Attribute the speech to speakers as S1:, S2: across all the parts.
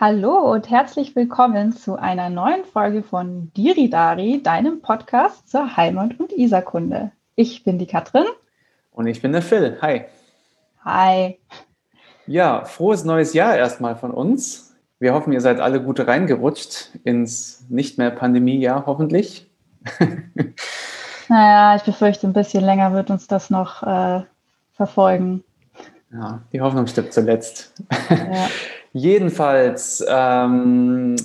S1: Hallo und herzlich willkommen zu einer neuen Folge von Diridari, deinem Podcast zur Heimat- und Isarkunde. Ich bin die Katrin.
S2: Und ich bin der Phil. Hi.
S1: Hi.
S2: Ja, frohes neues Jahr erstmal von uns. Wir hoffen, ihr seid alle gut reingerutscht ins nicht mehr Pandemiejahr, hoffentlich.
S1: naja, ich befürchte, ein bisschen länger wird uns das noch äh, verfolgen.
S2: Ja, die Hoffnung stirbt zuletzt. Ja. Jedenfalls ähm,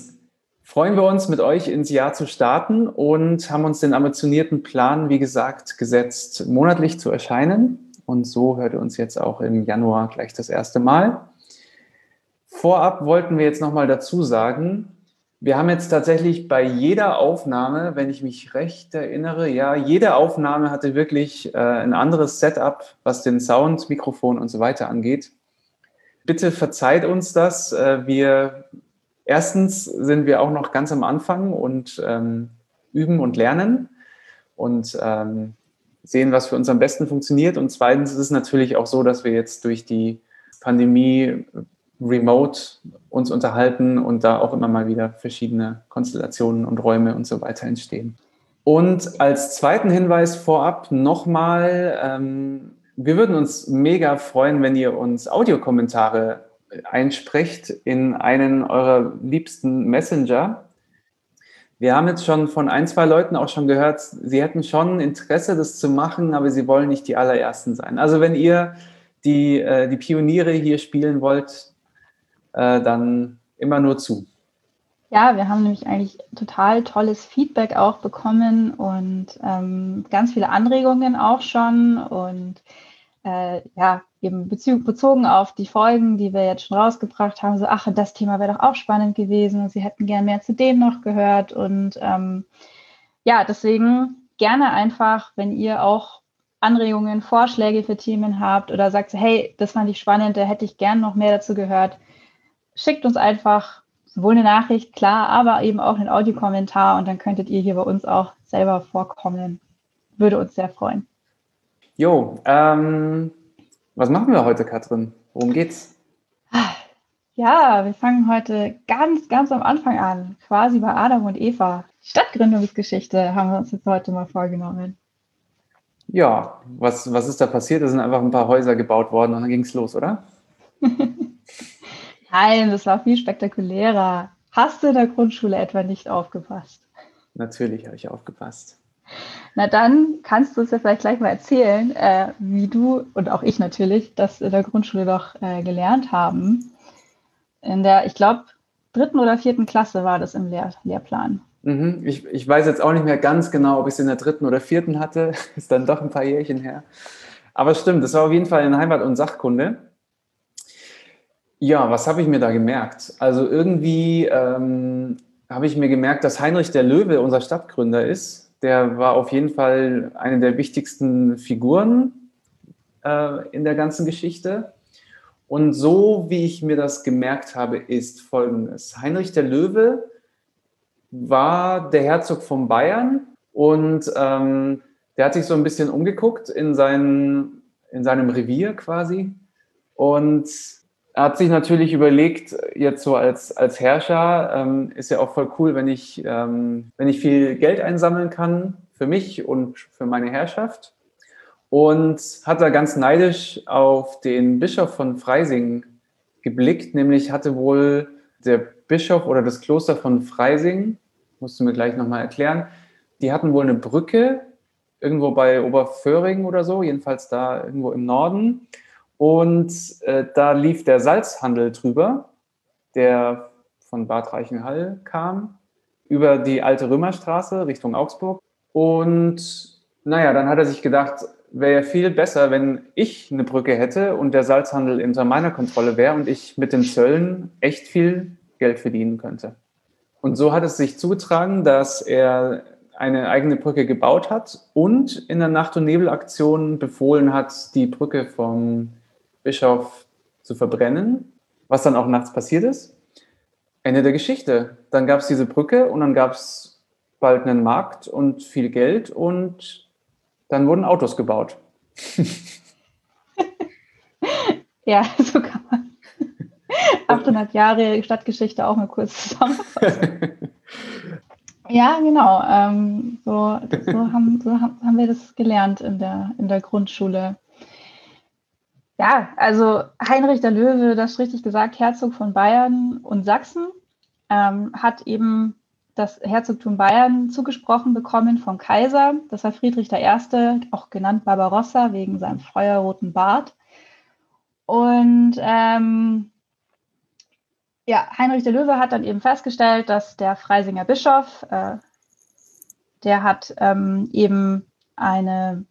S2: freuen wir uns, mit euch ins Jahr zu starten und haben uns den ambitionierten Plan, wie gesagt, gesetzt, monatlich zu erscheinen. Und so hört ihr uns jetzt auch im Januar gleich das erste Mal. Vorab wollten wir jetzt nochmal dazu sagen, wir haben jetzt tatsächlich bei jeder Aufnahme, wenn ich mich recht erinnere, ja, jede Aufnahme hatte wirklich äh, ein anderes Setup, was den Sound, Mikrofon und so weiter angeht. Bitte verzeiht uns das. Äh, wir erstens sind wir auch noch ganz am Anfang und ähm, üben und lernen und ähm, sehen, was für uns am besten funktioniert. Und zweitens ist es natürlich auch so, dass wir jetzt durch die Pandemie remote uns unterhalten und da auch immer mal wieder verschiedene Konstellationen und Räume und so weiter entstehen. Und als zweiten Hinweis vorab nochmal, ähm, wir würden uns mega freuen, wenn ihr uns Audiokommentare einsprecht in einen eurer liebsten Messenger. Wir haben jetzt schon von ein, zwei Leuten auch schon gehört, sie hätten schon Interesse, das zu machen, aber sie wollen nicht die allerersten sein. Also wenn ihr die, äh, die Pioniere hier spielen wollt, äh, dann immer nur zu.
S1: Ja, wir haben nämlich eigentlich total tolles Feedback auch bekommen und ähm, ganz viele Anregungen auch schon und äh, ja, eben bezogen auf die Folgen, die wir jetzt schon rausgebracht haben, so, ach, das Thema wäre doch auch spannend gewesen und sie hätten gern mehr zu dem noch gehört und ähm, ja, deswegen gerne einfach, wenn ihr auch Anregungen, Vorschläge für Themen habt oder sagt, hey, das fand ich spannend, da hätte ich gern noch mehr dazu gehört, schickt uns einfach sowohl eine Nachricht, klar, aber eben auch einen Audiokommentar und dann könntet ihr hier bei uns auch selber vorkommen. Würde uns sehr freuen.
S2: Jo, ähm, was machen wir heute, Katrin? Worum geht's?
S1: Ja, wir fangen heute ganz, ganz am Anfang an, quasi bei Adam und Eva. Stadtgründungsgeschichte haben wir uns jetzt heute mal vorgenommen.
S2: Ja, was, was ist da passiert? Da sind einfach ein paar Häuser gebaut worden und dann ging es los, oder?
S1: Nein, das war viel spektakulärer. Hast du in der Grundschule etwa nicht aufgepasst?
S2: Natürlich habe ich aufgepasst.
S1: Na dann kannst du uns ja vielleicht gleich mal erzählen, äh, wie du und auch ich natürlich das in der Grundschule doch äh, gelernt haben. In der, ich glaube, dritten oder vierten Klasse war das im Lehr Lehrplan.
S2: Mhm. Ich, ich weiß jetzt auch nicht mehr ganz genau, ob ich es in der dritten oder vierten hatte. Ist dann doch ein paar Jährchen her. Aber stimmt, das war auf jeden Fall in Heimat- und Sachkunde. Ja, was habe ich mir da gemerkt? Also irgendwie ähm, habe ich mir gemerkt, dass Heinrich der Löwe unser Stadtgründer ist. Der war auf jeden Fall eine der wichtigsten Figuren äh, in der ganzen Geschichte. Und so wie ich mir das gemerkt habe, ist folgendes. Heinrich der Löwe war der Herzog von Bayern und ähm, der hat sich so ein bisschen umgeguckt in, seinen, in seinem Revier quasi und er hat sich natürlich überlegt, jetzt so als, als Herrscher, ähm, ist ja auch voll cool, wenn ich, ähm, wenn ich viel Geld einsammeln kann für mich und für meine Herrschaft. Und hat da ganz neidisch auf den Bischof von Freising geblickt, nämlich hatte wohl der Bischof oder das Kloster von Freising, musst du mir gleich nochmal erklären, die hatten wohl eine Brücke irgendwo bei Oberföhring oder so, jedenfalls da irgendwo im Norden. Und äh, da lief der Salzhandel drüber, der von Bad Reichenhall kam, über die alte Römerstraße Richtung Augsburg. Und naja, dann hat er sich gedacht, wäre ja viel besser, wenn ich eine Brücke hätte und der Salzhandel unter meiner Kontrolle wäre und ich mit den Zöllen echt viel Geld verdienen könnte. Und so hat es sich zugetragen, dass er eine eigene Brücke gebaut hat und in der Nacht- und Nebelaktion befohlen hat, die Brücke vom Bischof zu verbrennen, was dann auch nachts passiert ist. Ende der Geschichte. Dann gab es diese Brücke und dann gab es bald einen Markt und viel Geld und dann wurden Autos gebaut.
S1: ja, so kann man. 800 Jahre Stadtgeschichte auch mal kurz zusammenfassen. ja, genau. Ähm, so, so, haben, so haben wir das gelernt in der, in der Grundschule. Ja, also Heinrich der Löwe, das richtig gesagt, Herzog von Bayern und Sachsen, ähm, hat eben das Herzogtum Bayern zugesprochen bekommen vom Kaiser. Das war Friedrich I., auch genannt Barbarossa wegen seinem feuerroten Bart. Und ähm, ja, Heinrich der Löwe hat dann eben festgestellt, dass der Freisinger Bischof, äh, der hat ähm, eben eine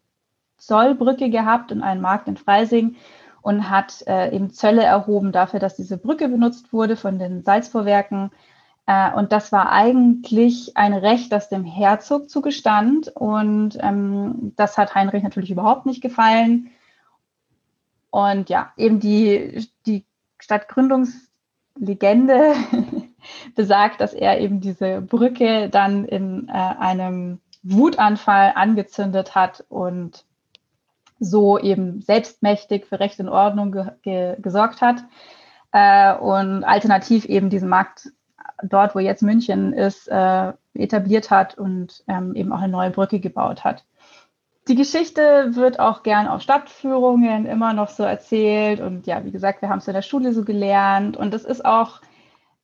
S1: Zollbrücke gehabt und einen Markt in Freising und hat äh, eben Zölle erhoben dafür, dass diese Brücke benutzt wurde von den Salzvorwerken äh, und das war eigentlich ein Recht, das dem Herzog zugestand. Und ähm, das hat Heinrich natürlich überhaupt nicht gefallen. Und ja, eben die, die Stadtgründungslegende besagt, dass er eben diese Brücke dann in äh, einem Wutanfall angezündet hat und so eben selbstmächtig für Recht und Ordnung ge ge gesorgt hat äh, und alternativ eben diesen Markt dort, wo jetzt München ist, äh, etabliert hat und ähm, eben auch eine neue Brücke gebaut hat. Die Geschichte wird auch gern auf Stadtführungen immer noch so erzählt. Und ja, wie gesagt, wir haben es in der Schule so gelernt. Und es ist auch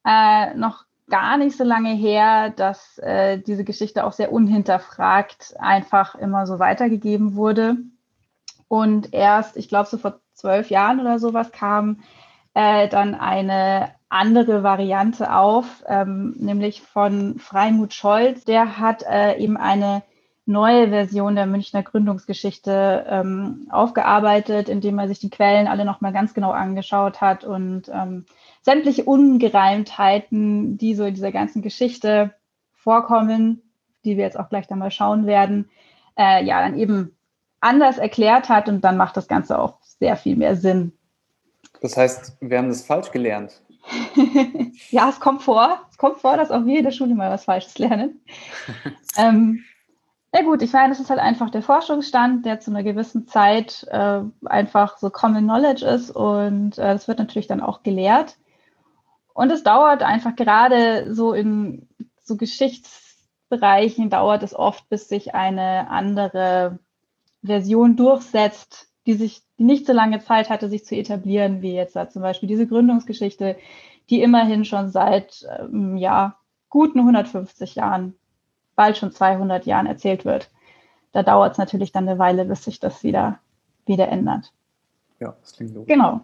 S1: äh, noch gar nicht so lange her, dass äh, diese Geschichte auch sehr unhinterfragt einfach immer so weitergegeben wurde. Und erst, ich glaube, so vor zwölf Jahren oder sowas kam äh, dann eine andere Variante auf, ähm, nämlich von Freimut Scholz. Der hat äh, eben eine neue Version der Münchner Gründungsgeschichte ähm, aufgearbeitet, indem er sich die Quellen alle nochmal ganz genau angeschaut hat und ähm, sämtliche Ungereimtheiten, die so in dieser ganzen Geschichte vorkommen, die wir jetzt auch gleich dann mal schauen werden, äh, ja, dann eben anders erklärt hat und dann macht das Ganze auch sehr viel mehr Sinn.
S2: Das heißt, wir haben das falsch gelernt.
S1: ja, es kommt vor. Es kommt vor, dass auch wir in der Schule mal was Falsches lernen. ähm, ja gut, ich meine, es ist halt einfach der Forschungsstand, der zu einer gewissen Zeit äh, einfach so Common Knowledge ist und äh, das wird natürlich dann auch gelehrt. Und es dauert einfach gerade so in so Geschichtsbereichen dauert es oft, bis sich eine andere Version durchsetzt, die sich, die nicht so lange Zeit hatte, sich zu etablieren, wie jetzt da zum Beispiel diese Gründungsgeschichte, die immerhin schon seit ähm, ja, guten 150 Jahren, bald schon 200 Jahren erzählt wird. Da dauert es natürlich dann eine Weile, bis sich das wieder, wieder ändert.
S2: Ja, das klingt logisch.
S1: Genau.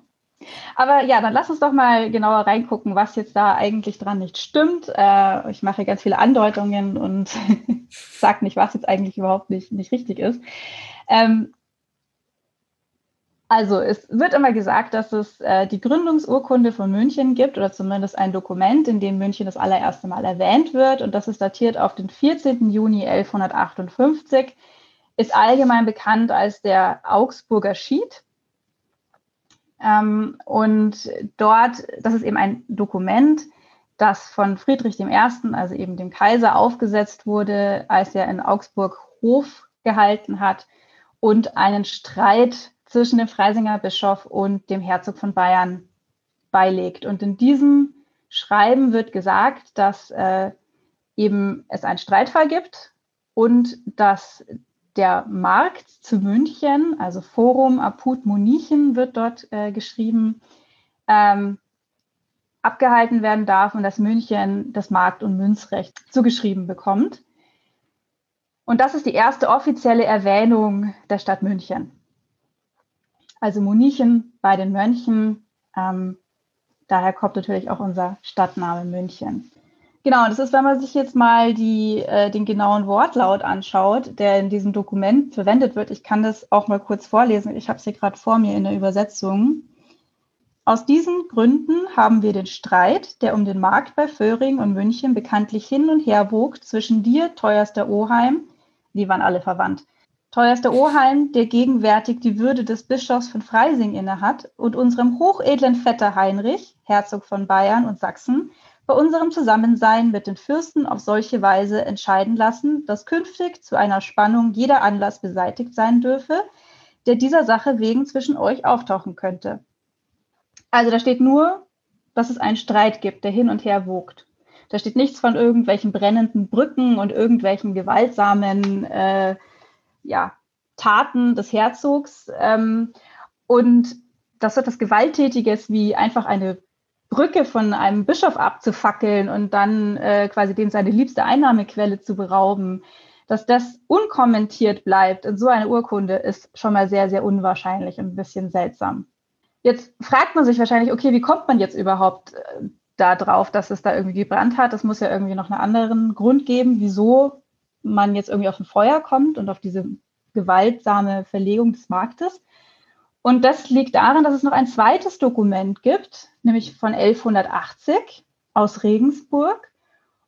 S1: Aber ja, dann lass uns doch mal genauer reingucken, was jetzt da eigentlich dran nicht stimmt. Äh, ich mache ganz viele Andeutungen und sage nicht, was jetzt eigentlich überhaupt nicht, nicht richtig ist. Ähm, also es wird immer gesagt, dass es äh, die Gründungsurkunde von München gibt oder zumindest ein Dokument, in dem München das allererste Mal erwähnt wird und das ist datiert auf den 14. Juni 1158, ist allgemein bekannt als der Augsburger Schied. Ähm, und dort, das ist eben ein Dokument, das von Friedrich I., also eben dem Kaiser, aufgesetzt wurde, als er in Augsburg Hof gehalten hat und einen Streit zwischen dem Freisinger Bischof und dem Herzog von Bayern beilegt. Und in diesem Schreiben wird gesagt, dass äh, eben es einen Streitfall gibt und dass der Markt zu München, also Forum Apud Munichen wird dort äh, geschrieben, ähm, abgehalten werden darf und dass München das Markt- und Münzrecht zugeschrieben bekommt. Und das ist die erste offizielle Erwähnung der Stadt München also Monichen bei den Mönchen. Ähm, daher kommt natürlich auch unser Stadtname München. Genau, das ist, wenn man sich jetzt mal die, äh, den genauen Wortlaut anschaut, der in diesem Dokument verwendet wird. Ich kann das auch mal kurz vorlesen. Ich habe es hier gerade vor mir in der Übersetzung. Aus diesen Gründen haben wir den Streit, der um den Markt bei Föhring und München bekanntlich hin und her wog, zwischen dir, teuerster Oheim, die waren alle verwandt, Teuerster Oheim, der gegenwärtig die Würde des Bischofs von Freising innehat, und unserem hochedlen Vetter Heinrich, Herzog von Bayern und Sachsen, bei unserem Zusammensein mit den Fürsten auf solche Weise entscheiden lassen, dass künftig zu einer Spannung jeder Anlass beseitigt sein dürfe, der dieser Sache wegen zwischen euch auftauchen könnte. Also da steht nur dass es einen Streit gibt, der hin und her wogt. Da steht nichts von irgendwelchen brennenden Brücken und irgendwelchen gewaltsamen äh, ja, Taten des Herzogs. Ähm, und das wird das Gewalttätiges wie einfach eine Brücke von einem Bischof abzufackeln und dann äh, quasi dem seine liebste Einnahmequelle zu berauben, dass das unkommentiert bleibt in so einer Urkunde, ist schon mal sehr, sehr unwahrscheinlich und ein bisschen seltsam. Jetzt fragt man sich wahrscheinlich, okay, wie kommt man jetzt überhaupt da drauf, dass es da irgendwie gebrannt hat? Das muss ja irgendwie noch einen anderen Grund geben, wieso man jetzt irgendwie auf ein Feuer kommt und auf diese gewaltsame Verlegung des Marktes. Und das liegt daran, dass es noch ein zweites Dokument gibt, nämlich von 1180 aus Regensburg.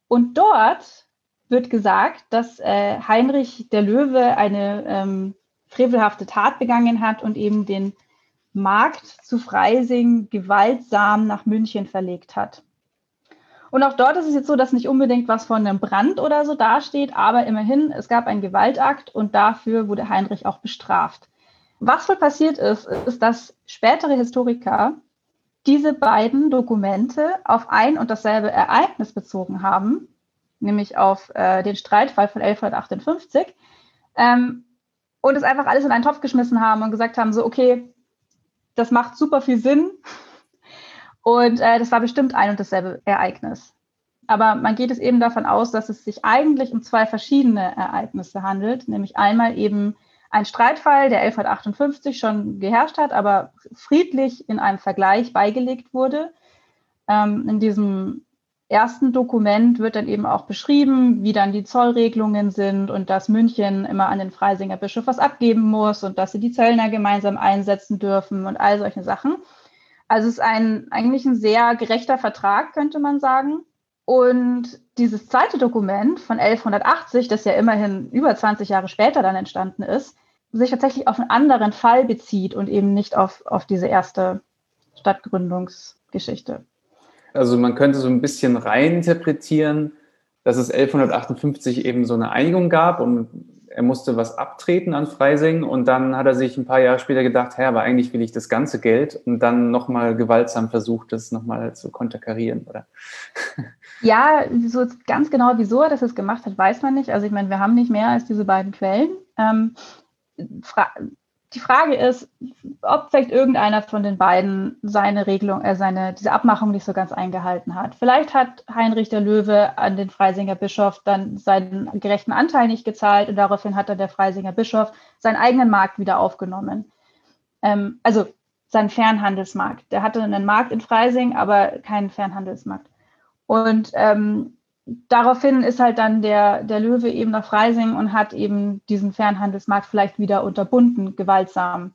S1: Und dort wird gesagt, dass äh, Heinrich der Löwe eine ähm, frevelhafte Tat begangen hat und eben den Markt zu Freising gewaltsam nach München verlegt hat. Und auch dort ist es jetzt so, dass nicht unbedingt was von einem Brand oder so dasteht, aber immerhin, es gab einen Gewaltakt und dafür wurde Heinrich auch bestraft. Was wohl passiert ist, ist, dass spätere Historiker diese beiden Dokumente auf ein und dasselbe Ereignis bezogen haben, nämlich auf äh, den Streitfall von 1158, ähm, und es einfach alles in einen Topf geschmissen haben und gesagt haben, so, okay, das macht super viel Sinn. Und äh, das war bestimmt ein und dasselbe Ereignis. Aber man geht es eben davon aus, dass es sich eigentlich um zwei verschiedene Ereignisse handelt, nämlich einmal eben ein Streitfall, der 1158 schon geherrscht hat, aber friedlich in einem Vergleich beigelegt wurde. Ähm, in diesem ersten Dokument wird dann eben auch beschrieben, wie dann die Zollregelungen sind und dass München immer an den Freisinger Bischof was abgeben muss und dass sie die Zöllner gemeinsam einsetzen dürfen und all solche Sachen. Also es ist ein, eigentlich ein sehr gerechter Vertrag, könnte man sagen. Und dieses zweite Dokument von 1180, das ja immerhin über 20 Jahre später dann entstanden ist, sich tatsächlich auf einen anderen Fall bezieht und eben nicht auf, auf diese erste Stadtgründungsgeschichte.
S2: Also man könnte so ein bisschen reininterpretieren, dass es 1158 eben so eine Einigung gab und er musste was abtreten an Freising und dann hat er sich ein paar Jahre später gedacht, Herr, aber eigentlich will ich das ganze Geld und dann nochmal gewaltsam versucht, das nochmal zu konterkarieren, oder?
S1: Ja, so ganz genau, wieso er das gemacht hat, weiß man nicht. Also ich meine, wir haben nicht mehr als diese beiden Quellen. Ähm, die Frage ist, ob vielleicht irgendeiner von den beiden seine Regelung, äh, seine, diese Abmachung nicht so ganz eingehalten hat. Vielleicht hat Heinrich der Löwe an den Freisinger Bischof dann seinen gerechten Anteil nicht gezahlt und daraufhin hat dann der Freisinger Bischof seinen eigenen Markt wieder aufgenommen. Ähm, also seinen Fernhandelsmarkt. Der hatte einen Markt in Freising, aber keinen Fernhandelsmarkt. Und ähm, daraufhin ist halt dann der, der Löwe eben nach Freising und hat eben diesen Fernhandelsmarkt vielleicht wieder unterbunden, gewaltsam.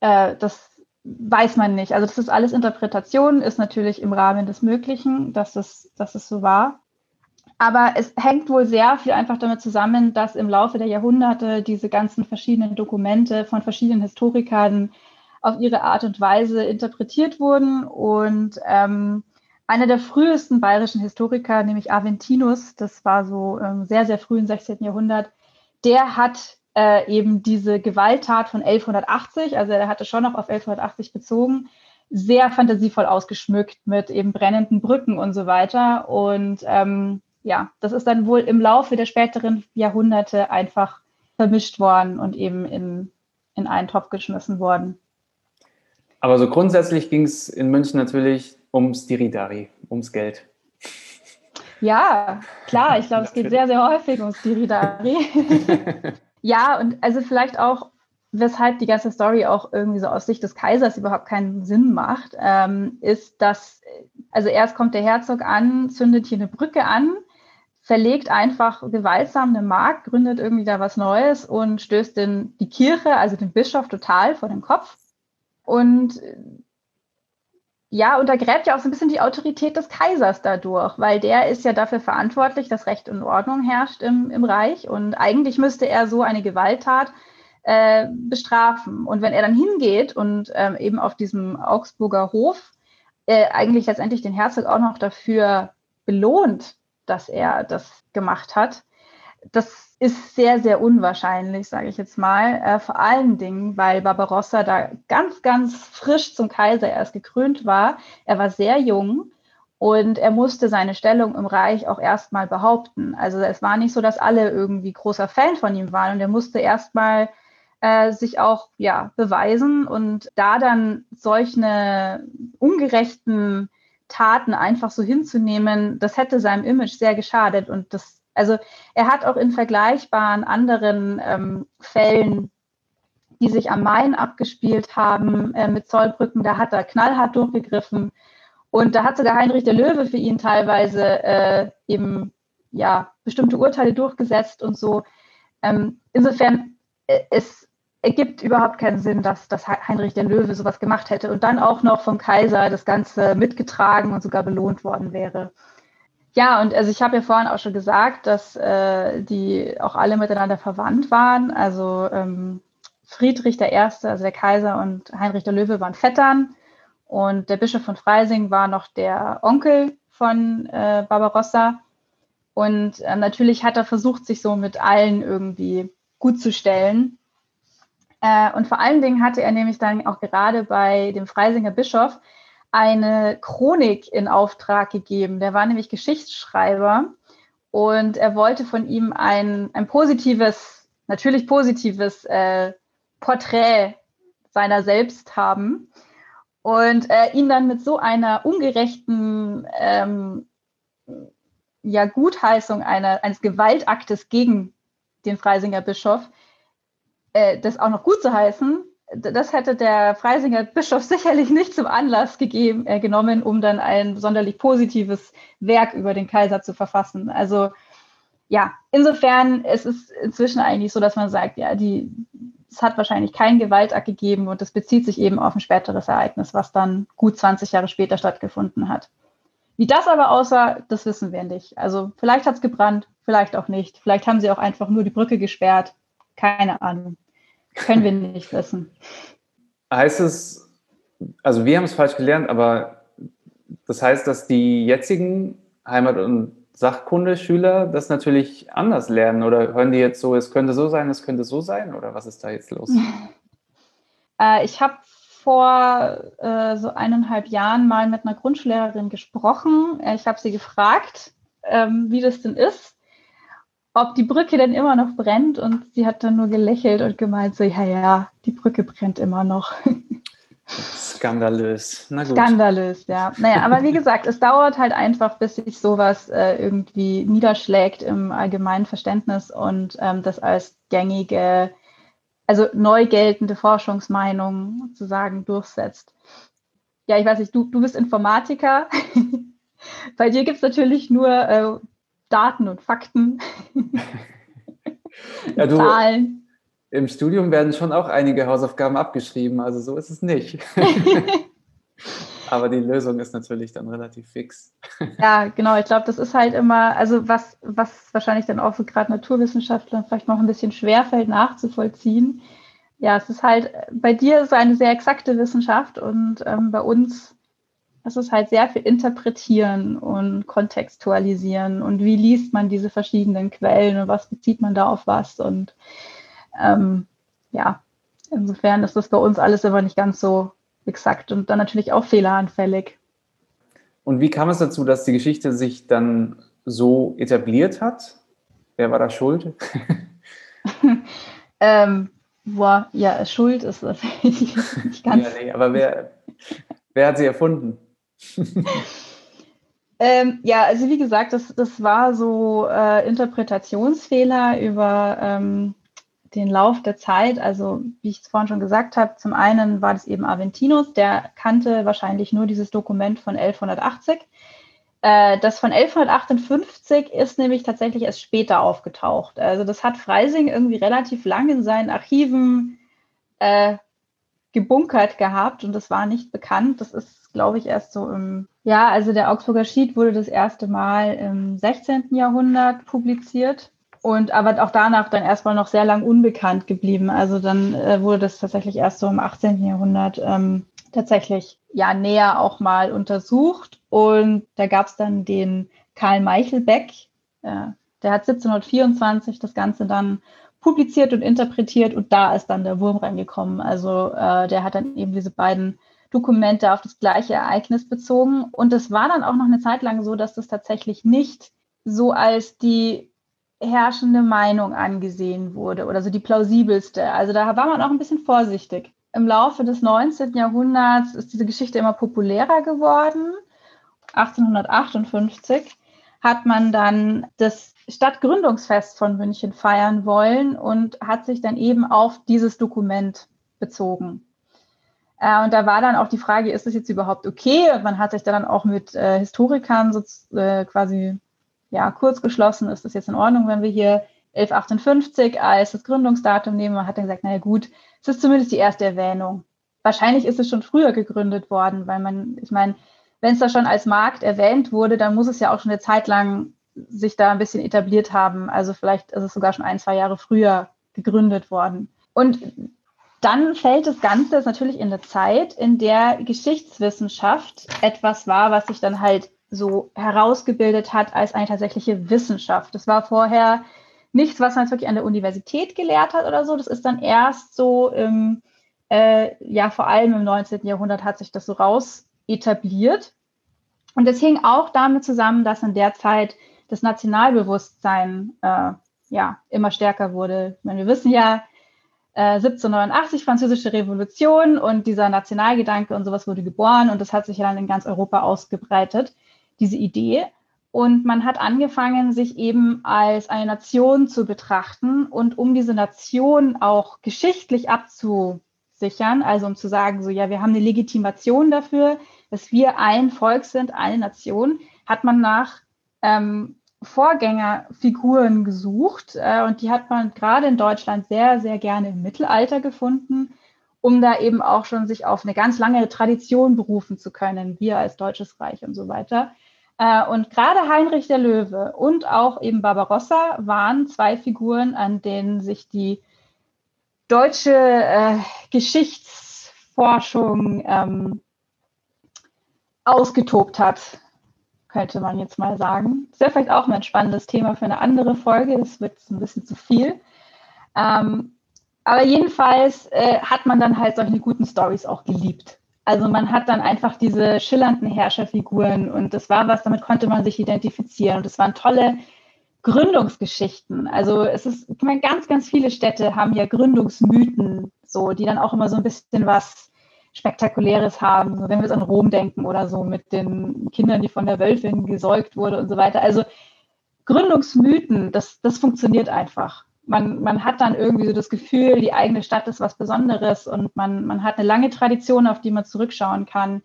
S1: Äh, das weiß man nicht. Also das ist alles Interpretation, ist natürlich im Rahmen des Möglichen, dass es, dass es so war. Aber es hängt wohl sehr viel einfach damit zusammen, dass im Laufe der Jahrhunderte diese ganzen verschiedenen Dokumente von verschiedenen Historikern auf ihre Art und Weise interpretiert wurden und ähm, einer der frühesten bayerischen Historiker, nämlich Aventinus, das war so ähm, sehr, sehr früh im 16. Jahrhundert, der hat äh, eben diese Gewalttat von 1180, also er hatte schon noch auf 1180 bezogen, sehr fantasievoll ausgeschmückt mit eben brennenden Brücken und so weiter. Und ähm, ja, das ist dann wohl im Laufe der späteren Jahrhunderte einfach vermischt worden und eben in, in einen Topf geschmissen worden.
S2: Aber so grundsätzlich ging es in München natürlich ums Diridari, ums Geld.
S1: Ja, klar, ich glaube, es geht sehr, sehr häufig ums Diridari. ja, und also vielleicht auch, weshalb die ganze Story auch irgendwie so aus Sicht des Kaisers überhaupt keinen Sinn macht, ähm, ist, dass, also erst kommt der Herzog an, zündet hier eine Brücke an, verlegt einfach gewaltsam eine Markt, gründet irgendwie da was Neues und stößt den, die Kirche, also den Bischof, total vor den Kopf. Und ja, untergräbt ja auch so ein bisschen die Autorität des Kaisers dadurch, weil der ist ja dafür verantwortlich, dass Recht und Ordnung herrscht im, im Reich. Und eigentlich müsste er so eine Gewalttat äh, bestrafen. Und wenn er dann hingeht und ähm, eben auf diesem Augsburger Hof äh, eigentlich letztendlich den Herzog auch noch dafür belohnt, dass er das gemacht hat, Das ist sehr, sehr unwahrscheinlich, sage ich jetzt mal. Äh, vor allen Dingen, weil Barbarossa da ganz, ganz frisch zum Kaiser erst gekrönt war. Er war sehr jung und er musste seine Stellung im Reich auch erstmal behaupten. Also es war nicht so, dass alle irgendwie großer Fan von ihm waren und er musste erstmal äh, sich auch ja, beweisen und da dann solche ungerechten Taten einfach so hinzunehmen, das hätte seinem Image sehr geschadet und das also er hat auch in vergleichbaren anderen ähm, Fällen, die sich am Main abgespielt haben, äh, mit Zollbrücken, da hat er knallhart durchgegriffen. Und da hat sogar Heinrich der Löwe für ihn teilweise äh, eben ja bestimmte Urteile durchgesetzt und so. Ähm, insofern, äh, es ergibt überhaupt keinen Sinn, dass, dass Heinrich der Löwe sowas gemacht hätte und dann auch noch vom Kaiser das Ganze mitgetragen und sogar belohnt worden wäre. Ja, und also ich habe ja vorhin auch schon gesagt, dass äh, die auch alle miteinander verwandt waren. Also ähm, Friedrich I., also der Kaiser und Heinrich der Löwe waren Vettern und der Bischof von Freising war noch der Onkel von äh, Barbarossa. Und äh, natürlich hat er versucht, sich so mit allen irgendwie gut zu stellen. Äh, und vor allen Dingen hatte er nämlich dann auch gerade bei dem Freisinger Bischof eine Chronik in Auftrag gegeben. Der war nämlich Geschichtsschreiber und er wollte von ihm ein, ein positives, natürlich positives äh, Porträt seiner selbst haben und äh, ihn dann mit so einer ungerechten ähm, ja, Gutheißung einer, eines Gewaltaktes gegen den Freisinger Bischof, äh, das auch noch gut zu heißen, das hätte der Freisinger Bischof sicherlich nicht zum Anlass gegeben, äh, genommen, um dann ein sonderlich positives Werk über den Kaiser zu verfassen. Also ja, insofern es ist inzwischen eigentlich so, dass man sagt, ja, die, es hat wahrscheinlich keinen Gewaltakt gegeben und es bezieht sich eben auf ein späteres Ereignis, was dann gut 20 Jahre später stattgefunden hat. Wie das aber aussah, das wissen wir nicht. Also vielleicht hat es gebrannt, vielleicht auch nicht. Vielleicht haben sie auch einfach nur die Brücke gesperrt. Keine Ahnung. Können wir nicht wissen.
S2: Heißt es, also wir haben es falsch gelernt, aber das heißt, dass die jetzigen Heimat- und Sachkundeschüler das natürlich anders lernen oder hören die jetzt so, es könnte so sein, es könnte so sein oder was ist da jetzt los?
S1: äh, ich habe vor äh, so eineinhalb Jahren mal mit einer Grundschullehrerin gesprochen. Äh, ich habe sie gefragt, ähm, wie das denn ist ob die Brücke denn immer noch brennt und sie hat dann nur gelächelt und gemeint so, ja, ja, die Brücke brennt immer noch.
S2: Skandalös.
S1: Na gut. Skandalös, ja. Naja, aber wie gesagt, es dauert halt einfach, bis sich sowas äh, irgendwie niederschlägt im allgemeinen Verständnis und ähm, das als gängige, also neu geltende Forschungsmeinung sozusagen durchsetzt. Ja, ich weiß nicht, du, du bist Informatiker. Bei dir gibt es natürlich nur äh, Daten und Fakten,
S2: ja, du, Zahlen. Im Studium werden schon auch einige Hausaufgaben abgeschrieben, also so ist es nicht. Aber die Lösung ist natürlich dann relativ fix.
S1: Ja, genau. Ich glaube, das ist halt immer, also was, was wahrscheinlich dann auch so gerade Naturwissenschaftlern vielleicht noch ein bisschen schwerfällt nachzuvollziehen. Ja, es ist halt, bei dir ist es eine sehr exakte Wissenschaft und ähm, bei uns das ist halt sehr viel interpretieren und kontextualisieren und wie liest man diese verschiedenen Quellen und was bezieht man da auf was und ähm, ja, insofern ist das bei uns alles aber nicht ganz so exakt und dann natürlich auch fehleranfällig.
S2: Und wie kam es dazu, dass die Geschichte sich dann so etabliert hat? Wer war da schuld?
S1: ähm, boah, ja, Schuld ist das
S2: nicht ganz. Ja, nee, aber wer, wer hat sie erfunden?
S1: ähm, ja, also wie gesagt, das, das war so äh, Interpretationsfehler über ähm, den Lauf der Zeit. Also wie ich es vorhin schon gesagt habe, zum einen war das eben Aventinus, der kannte wahrscheinlich nur dieses Dokument von 1180. Äh, das von 1158 ist nämlich tatsächlich erst später aufgetaucht. Also das hat Freising irgendwie relativ lang in seinen Archiven äh, gebunkert gehabt und das war nicht bekannt. Das ist, glaube ich, erst so im, ja, also der Augsburger Schied wurde das erste Mal im 16. Jahrhundert publiziert und aber auch danach dann erstmal noch sehr lang unbekannt geblieben. Also dann äh, wurde das tatsächlich erst so im 18. Jahrhundert ähm, tatsächlich ja näher auch mal untersucht und da gab es dann den Karl Meichelbeck, äh, Der hat 1724 das Ganze dann publiziert und interpretiert und da ist dann der Wurm reingekommen. Also äh, der hat dann eben diese beiden Dokumente auf das gleiche Ereignis bezogen. Und es war dann auch noch eine Zeit lang so, dass das tatsächlich nicht so als die herrschende Meinung angesehen wurde oder so die plausibelste. Also da war man auch ein bisschen vorsichtig. Im Laufe des 19. Jahrhunderts ist diese Geschichte immer populärer geworden. 1858 hat man dann das Stadtgründungsfest von München feiern wollen und hat sich dann eben auf dieses Dokument bezogen. Äh, und da war dann auch die Frage, ist das jetzt überhaupt okay? Und man hat sich dann auch mit äh, Historikern so, äh, quasi ja, kurz geschlossen, ist das jetzt in Ordnung, wenn wir hier 1158 als das Gründungsdatum nehmen? Man hat dann gesagt, naja gut, es ist zumindest die erste Erwähnung. Wahrscheinlich ist es schon früher gegründet worden, weil man, ich meine, wenn es da schon als Markt erwähnt wurde, dann muss es ja auch schon eine Zeit lang sich da ein bisschen etabliert haben. Also vielleicht ist es sogar schon ein, zwei Jahre früher gegründet worden. Und dann fällt das Ganze natürlich in eine Zeit, in der Geschichtswissenschaft etwas war, was sich dann halt so herausgebildet hat als eine tatsächliche Wissenschaft. Das war vorher nichts, was man jetzt wirklich an der Universität gelehrt hat oder so. Das ist dann erst so im, äh, ja, vor allem im 19. Jahrhundert hat sich das so raus etabliert. Und das hing auch damit zusammen, dass in der Zeit das Nationalbewusstsein äh, ja immer stärker wurde. Meine, wir wissen ja, äh, 1789 französische Revolution und dieser Nationalgedanke und sowas wurde geboren und das hat sich dann in ganz Europa ausgebreitet, diese Idee. Und man hat angefangen, sich eben als eine Nation zu betrachten und um diese Nation auch geschichtlich abzusichern, also um zu sagen, so ja, wir haben eine Legitimation dafür, dass wir ein Volk sind, eine Nation, hat man nach ähm, Vorgängerfiguren gesucht äh, und die hat man gerade in Deutschland sehr, sehr gerne im Mittelalter gefunden, um da eben auch schon sich auf eine ganz lange Tradition berufen zu können, wir als Deutsches Reich und so weiter. Äh, und gerade Heinrich der Löwe und auch eben Barbarossa waren zwei Figuren, an denen sich die deutsche äh, Geschichtsforschung ähm, ausgetobt hat könnte man jetzt mal sagen. Das wäre vielleicht auch mal ein spannendes Thema für eine andere Folge. Das wird ein bisschen zu viel. Ähm, aber jedenfalls äh, hat man dann halt solche guten Stories auch geliebt. Also man hat dann einfach diese schillernden Herrscherfiguren und das war was, damit konnte man sich identifizieren. Und es waren tolle Gründungsgeschichten. Also es ist, ich meine, ganz, ganz viele Städte haben ja Gründungsmythen, so, die dann auch immer so ein bisschen was Spektakuläres haben, wenn wir es an Rom denken oder so mit den Kindern, die von der Wölfin gesäugt wurde und so weiter. Also Gründungsmythen, das, das funktioniert einfach. Man, man hat dann irgendwie so das Gefühl, die eigene Stadt ist was Besonderes und man, man hat eine lange Tradition, auf die man zurückschauen kann.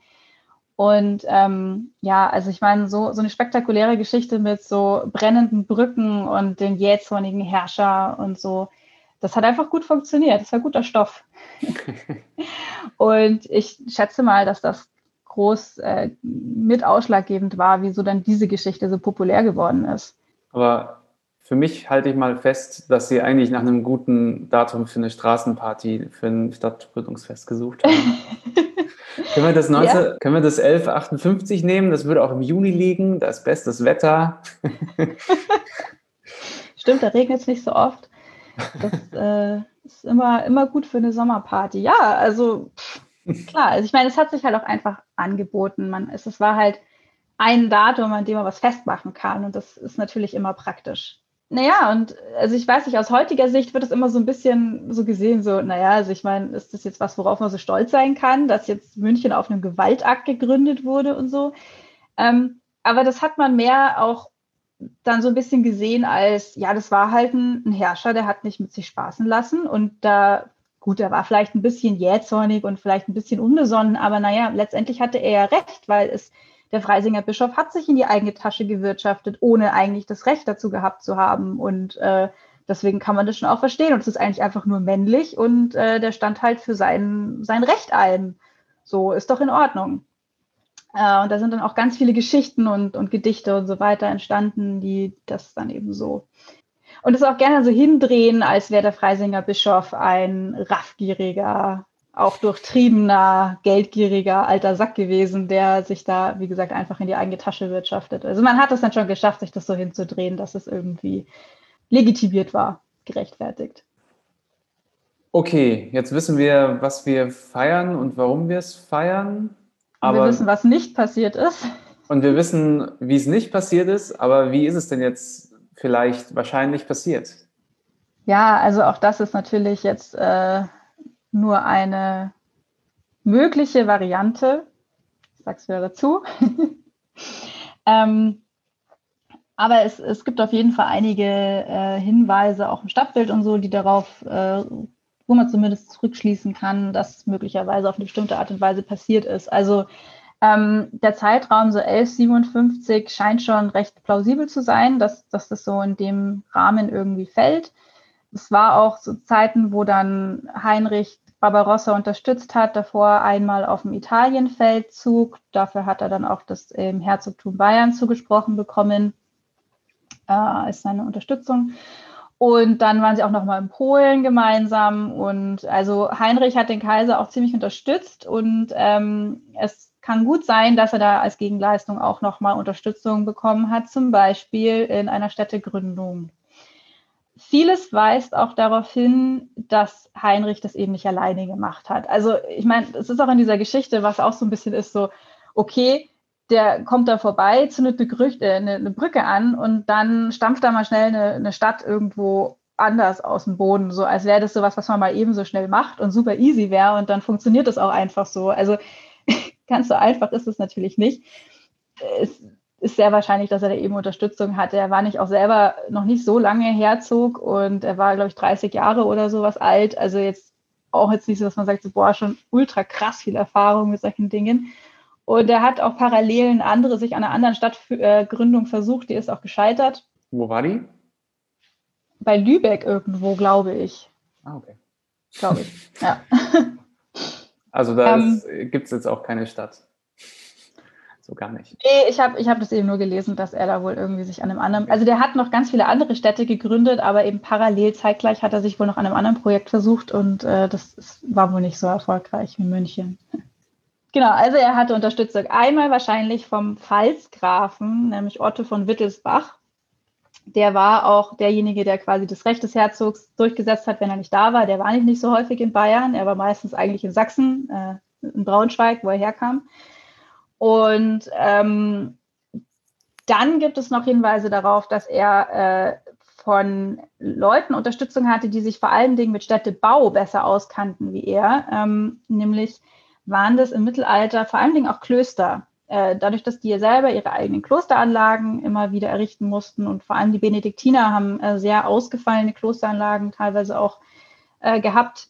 S1: Und ähm, ja, also ich meine, so, so eine spektakuläre Geschichte mit so brennenden Brücken und den jähzornigen Herrscher und so, das hat einfach gut funktioniert. Das war guter Stoff. und ich schätze mal, dass das groß äh, mit ausschlaggebend war, wieso dann diese Geschichte so populär geworden ist.
S2: Aber für mich halte ich mal fest, dass Sie eigentlich nach einem guten Datum für eine Straßenparty, für ein Stadtgründungsfest gesucht haben. können, wir das 19, ja. können wir das 1158 nehmen? Das würde auch im Juni liegen. Da ist bestes Wetter.
S1: Stimmt, da regnet es nicht so oft. Das äh, ist immer, immer gut für eine Sommerparty. Ja, also klar. Also ich meine, es hat sich halt auch einfach angeboten. Man, es, es war halt ein Datum, an dem man was festmachen kann. Und das ist natürlich immer praktisch. Naja, und also ich weiß nicht, aus heutiger Sicht wird es immer so ein bisschen so gesehen, so, naja, also ich meine, ist das jetzt was, worauf man so stolz sein kann, dass jetzt München auf einem Gewaltakt gegründet wurde und so. Ähm, aber das hat man mehr auch dann so ein bisschen gesehen als, ja, das war halt ein, ein, Herrscher, der hat nicht mit sich spaßen lassen und da, gut, er war vielleicht ein bisschen jähzornig und vielleicht ein bisschen unbesonnen, aber naja, letztendlich hatte er ja recht, weil es, der Freisinger Bischof hat sich in die eigene Tasche gewirtschaftet, ohne eigentlich das Recht dazu gehabt zu haben und äh, deswegen kann man das schon auch verstehen und es ist eigentlich einfach nur männlich und äh, der stand halt für sein, sein Recht ein. So ist doch in Ordnung. Äh, und da sind dann auch ganz viele Geschichten und, und Gedichte und so weiter entstanden, die das dann eben so und es auch gerne so hindrehen, als wäre der Freisinger Bischof ein raffgieriger auch durchtriebener, geldgieriger alter Sack gewesen, der sich da, wie gesagt, einfach in die eigene Tasche wirtschaftet. Also man hat es dann schon geschafft, sich das so hinzudrehen, dass es irgendwie legitimiert war, gerechtfertigt.
S2: Okay, jetzt wissen wir, was wir feiern und warum wir es feiern.
S1: Aber wir wissen, was nicht passiert ist.
S2: Und wir wissen, wie es nicht passiert ist. Aber wie ist es denn jetzt vielleicht wahrscheinlich passiert?
S1: Ja, also auch das ist natürlich jetzt äh, nur eine mögliche Variante. Ich sag's wieder dazu. ähm, aber es, es gibt auf jeden Fall einige äh, Hinweise, auch im Stadtbild und so, die darauf, äh, wo man zumindest zurückschließen kann, dass möglicherweise auf eine bestimmte Art und Weise passiert ist. Also ähm, der Zeitraum so 1157 scheint schon recht plausibel zu sein, dass, dass das so in dem Rahmen irgendwie fällt. Es war auch so Zeiten, wo dann Heinrich Barbarossa unterstützt hat, davor einmal auf dem Italienfeldzug. Dafür hat er dann auch das ähm, Herzogtum Bayern zugesprochen bekommen, äh, als seine Unterstützung. Und dann waren sie auch noch mal in Polen gemeinsam. Und also Heinrich hat den Kaiser auch ziemlich unterstützt. Und ähm, es kann gut sein, dass er da als Gegenleistung auch noch mal Unterstützung bekommen hat, zum Beispiel in einer Städtegründung. Vieles weist auch darauf hin, dass Heinrich das eben nicht alleine gemacht hat. Also ich meine, es ist auch in dieser Geschichte, was auch so ein bisschen ist, so, okay, der kommt da vorbei, zündet eine, Gerücht, äh, eine, eine Brücke an und dann stampft da mal schnell eine, eine Stadt irgendwo anders aus dem Boden, so als wäre das so was, was man mal eben so schnell macht und super easy wäre und dann funktioniert das auch einfach so. Also ganz so einfach ist es natürlich nicht. Es, ist sehr wahrscheinlich, dass er da eben Unterstützung hatte. Er war nicht auch selber noch nicht so lange Herzog und er war, glaube ich, 30 Jahre oder sowas alt. Also jetzt auch jetzt nicht so, dass man sagt, so, boah, schon ultra krass viel Erfahrung mit solchen Dingen. Und er hat auch parallel eine andere, sich an einer anderen Stadtgründung versucht, die ist auch gescheitert.
S2: Wo war die?
S1: Bei Lübeck irgendwo, glaube ich.
S2: Ah, okay.
S1: Glaube ich, ja.
S2: Also da ähm, gibt es jetzt auch keine Stadt so gar nicht.
S1: Nee, ich habe ich hab das eben nur gelesen, dass er da wohl irgendwie sich an einem anderen, also der hat noch ganz viele andere Städte gegründet, aber eben parallel zeitgleich hat er sich wohl noch an einem anderen Projekt versucht und äh, das ist, war wohl nicht so erfolgreich wie München. Genau, also er hatte Unterstützung. Einmal wahrscheinlich vom Pfalzgrafen, nämlich Otto von Wittelsbach. Der war auch derjenige, der quasi das Recht des Herzogs durchgesetzt hat, wenn er nicht da war. Der war nicht, nicht so häufig in Bayern. Er war meistens eigentlich in Sachsen, äh, in Braunschweig, wo er herkam. Und ähm, dann gibt es noch Hinweise darauf, dass er äh, von Leuten Unterstützung hatte, die sich vor allen Dingen mit Städtebau besser auskannten wie er. Ähm, nämlich waren das im Mittelalter vor allen Dingen auch Klöster. Äh, dadurch, dass die ja selber ihre eigenen Klosteranlagen immer wieder errichten mussten und vor allem die Benediktiner haben äh, sehr ausgefallene Klosteranlagen teilweise auch äh, gehabt,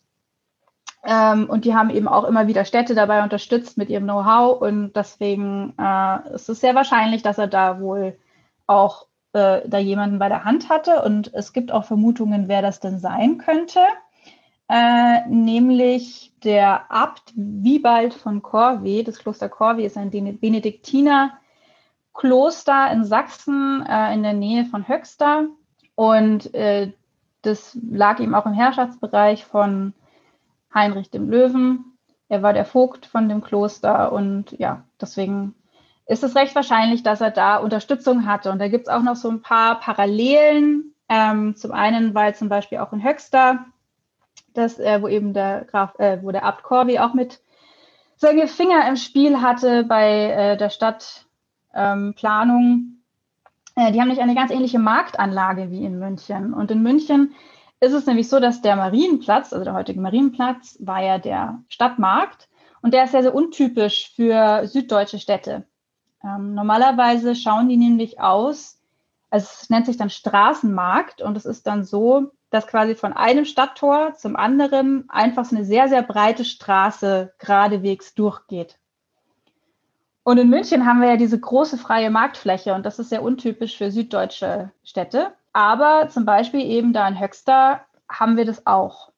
S1: ähm, und die haben eben auch immer wieder Städte dabei unterstützt mit ihrem Know-how. Und deswegen ist es sehr wahrscheinlich, dass er da wohl auch da jemanden bei der Hand hatte. Und es gibt auch Vermutungen, wer das denn sein könnte. Äh, nämlich der Abt Wiebald von Corvey. Das Kloster Corvey ist ein Benediktiner Kloster in Sachsen äh, in der Nähe von Höxter. Und äh, das lag eben auch im Herrschaftsbereich von Heinrich dem Löwen. Er war der Vogt von dem Kloster und ja, deswegen ist es recht wahrscheinlich, dass er da Unterstützung hatte. Und da gibt es auch noch so ein paar Parallelen. Ähm, zum einen, weil zum Beispiel auch in Höxter, das, äh, wo eben der Graf, äh, wo der Abt Corby auch mit seine Finger im Spiel hatte bei äh, der Stadtplanung. Ähm, die haben nicht eine ganz ähnliche Marktanlage wie in München. Und in München ist es nämlich so, dass der Marienplatz, also der heutige Marienplatz, war ja der Stadtmarkt und der ist sehr, sehr untypisch für süddeutsche Städte. Ähm, normalerweise schauen die nämlich aus, also es nennt sich dann Straßenmarkt und es ist dann so, dass quasi von einem Stadttor zum anderen einfach so eine sehr, sehr breite Straße geradewegs durchgeht. Und in München haben wir ja diese große freie Marktfläche und das ist sehr untypisch für süddeutsche Städte. Aber zum Beispiel eben da in Höxter haben wir das auch.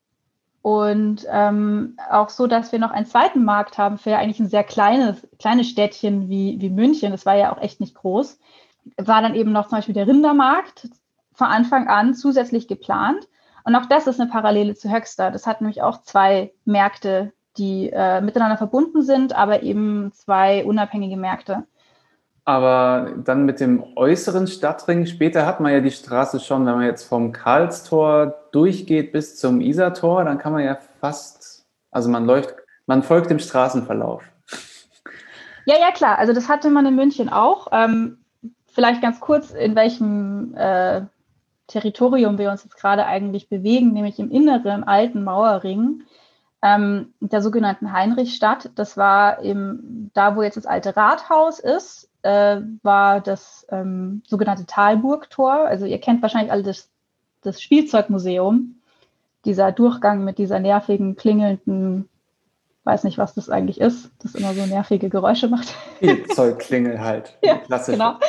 S1: Und ähm, auch so, dass wir noch einen zweiten Markt haben für eigentlich ein sehr kleines, kleines Städtchen wie, wie München. Das war ja auch echt nicht groß. War dann eben noch zum Beispiel der Rindermarkt von Anfang an zusätzlich geplant. Und auch das ist eine Parallele zu Höxter. Das hat nämlich auch zwei Märkte die äh, miteinander verbunden sind, aber eben zwei unabhängige Märkte.
S2: Aber dann mit dem äußeren Stadtring, später hat man ja die Straße schon, wenn man jetzt vom Karlstor durchgeht bis zum Isartor, dann kann man ja fast, also man läuft, man folgt dem Straßenverlauf.
S1: Ja, ja, klar. Also das hatte man in München auch. Ähm, vielleicht ganz kurz, in welchem äh, Territorium wir uns jetzt gerade eigentlich bewegen, nämlich im inneren alten Mauerring ähm, der sogenannten Heinrichstadt. Das war im, da, wo jetzt das alte Rathaus ist, äh, war das ähm, sogenannte Talburgtor. Also ihr kennt wahrscheinlich alle das, das Spielzeugmuseum. Dieser Durchgang mit dieser nervigen, klingelnden, weiß nicht, was das eigentlich ist, das immer so nervige Geräusche macht.
S2: Spielzeugklingel halt.
S1: ja, Klassisch. genau.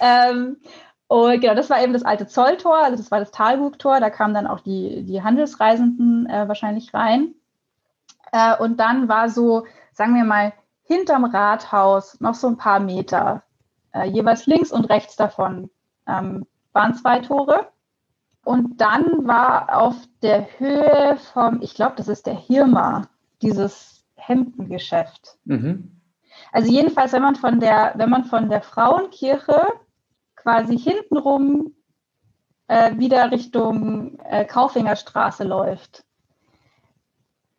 S1: ähm, und genau, das war eben das alte Zolltor, also das war das Talburgtor. Da kamen dann auch die, die Handelsreisenden äh, wahrscheinlich rein. Äh, und dann war so, sagen wir mal, hinterm Rathaus noch so ein paar Meter, äh, jeweils links und rechts davon, ähm, waren zwei Tore. Und dann war auf der Höhe vom, ich glaube, das ist der Hirma, dieses Hemdengeschäft. Mhm. Also jedenfalls, wenn man von der, wenn man von der Frauenkirche quasi hintenrum äh, wieder Richtung äh, Kaufingerstraße läuft,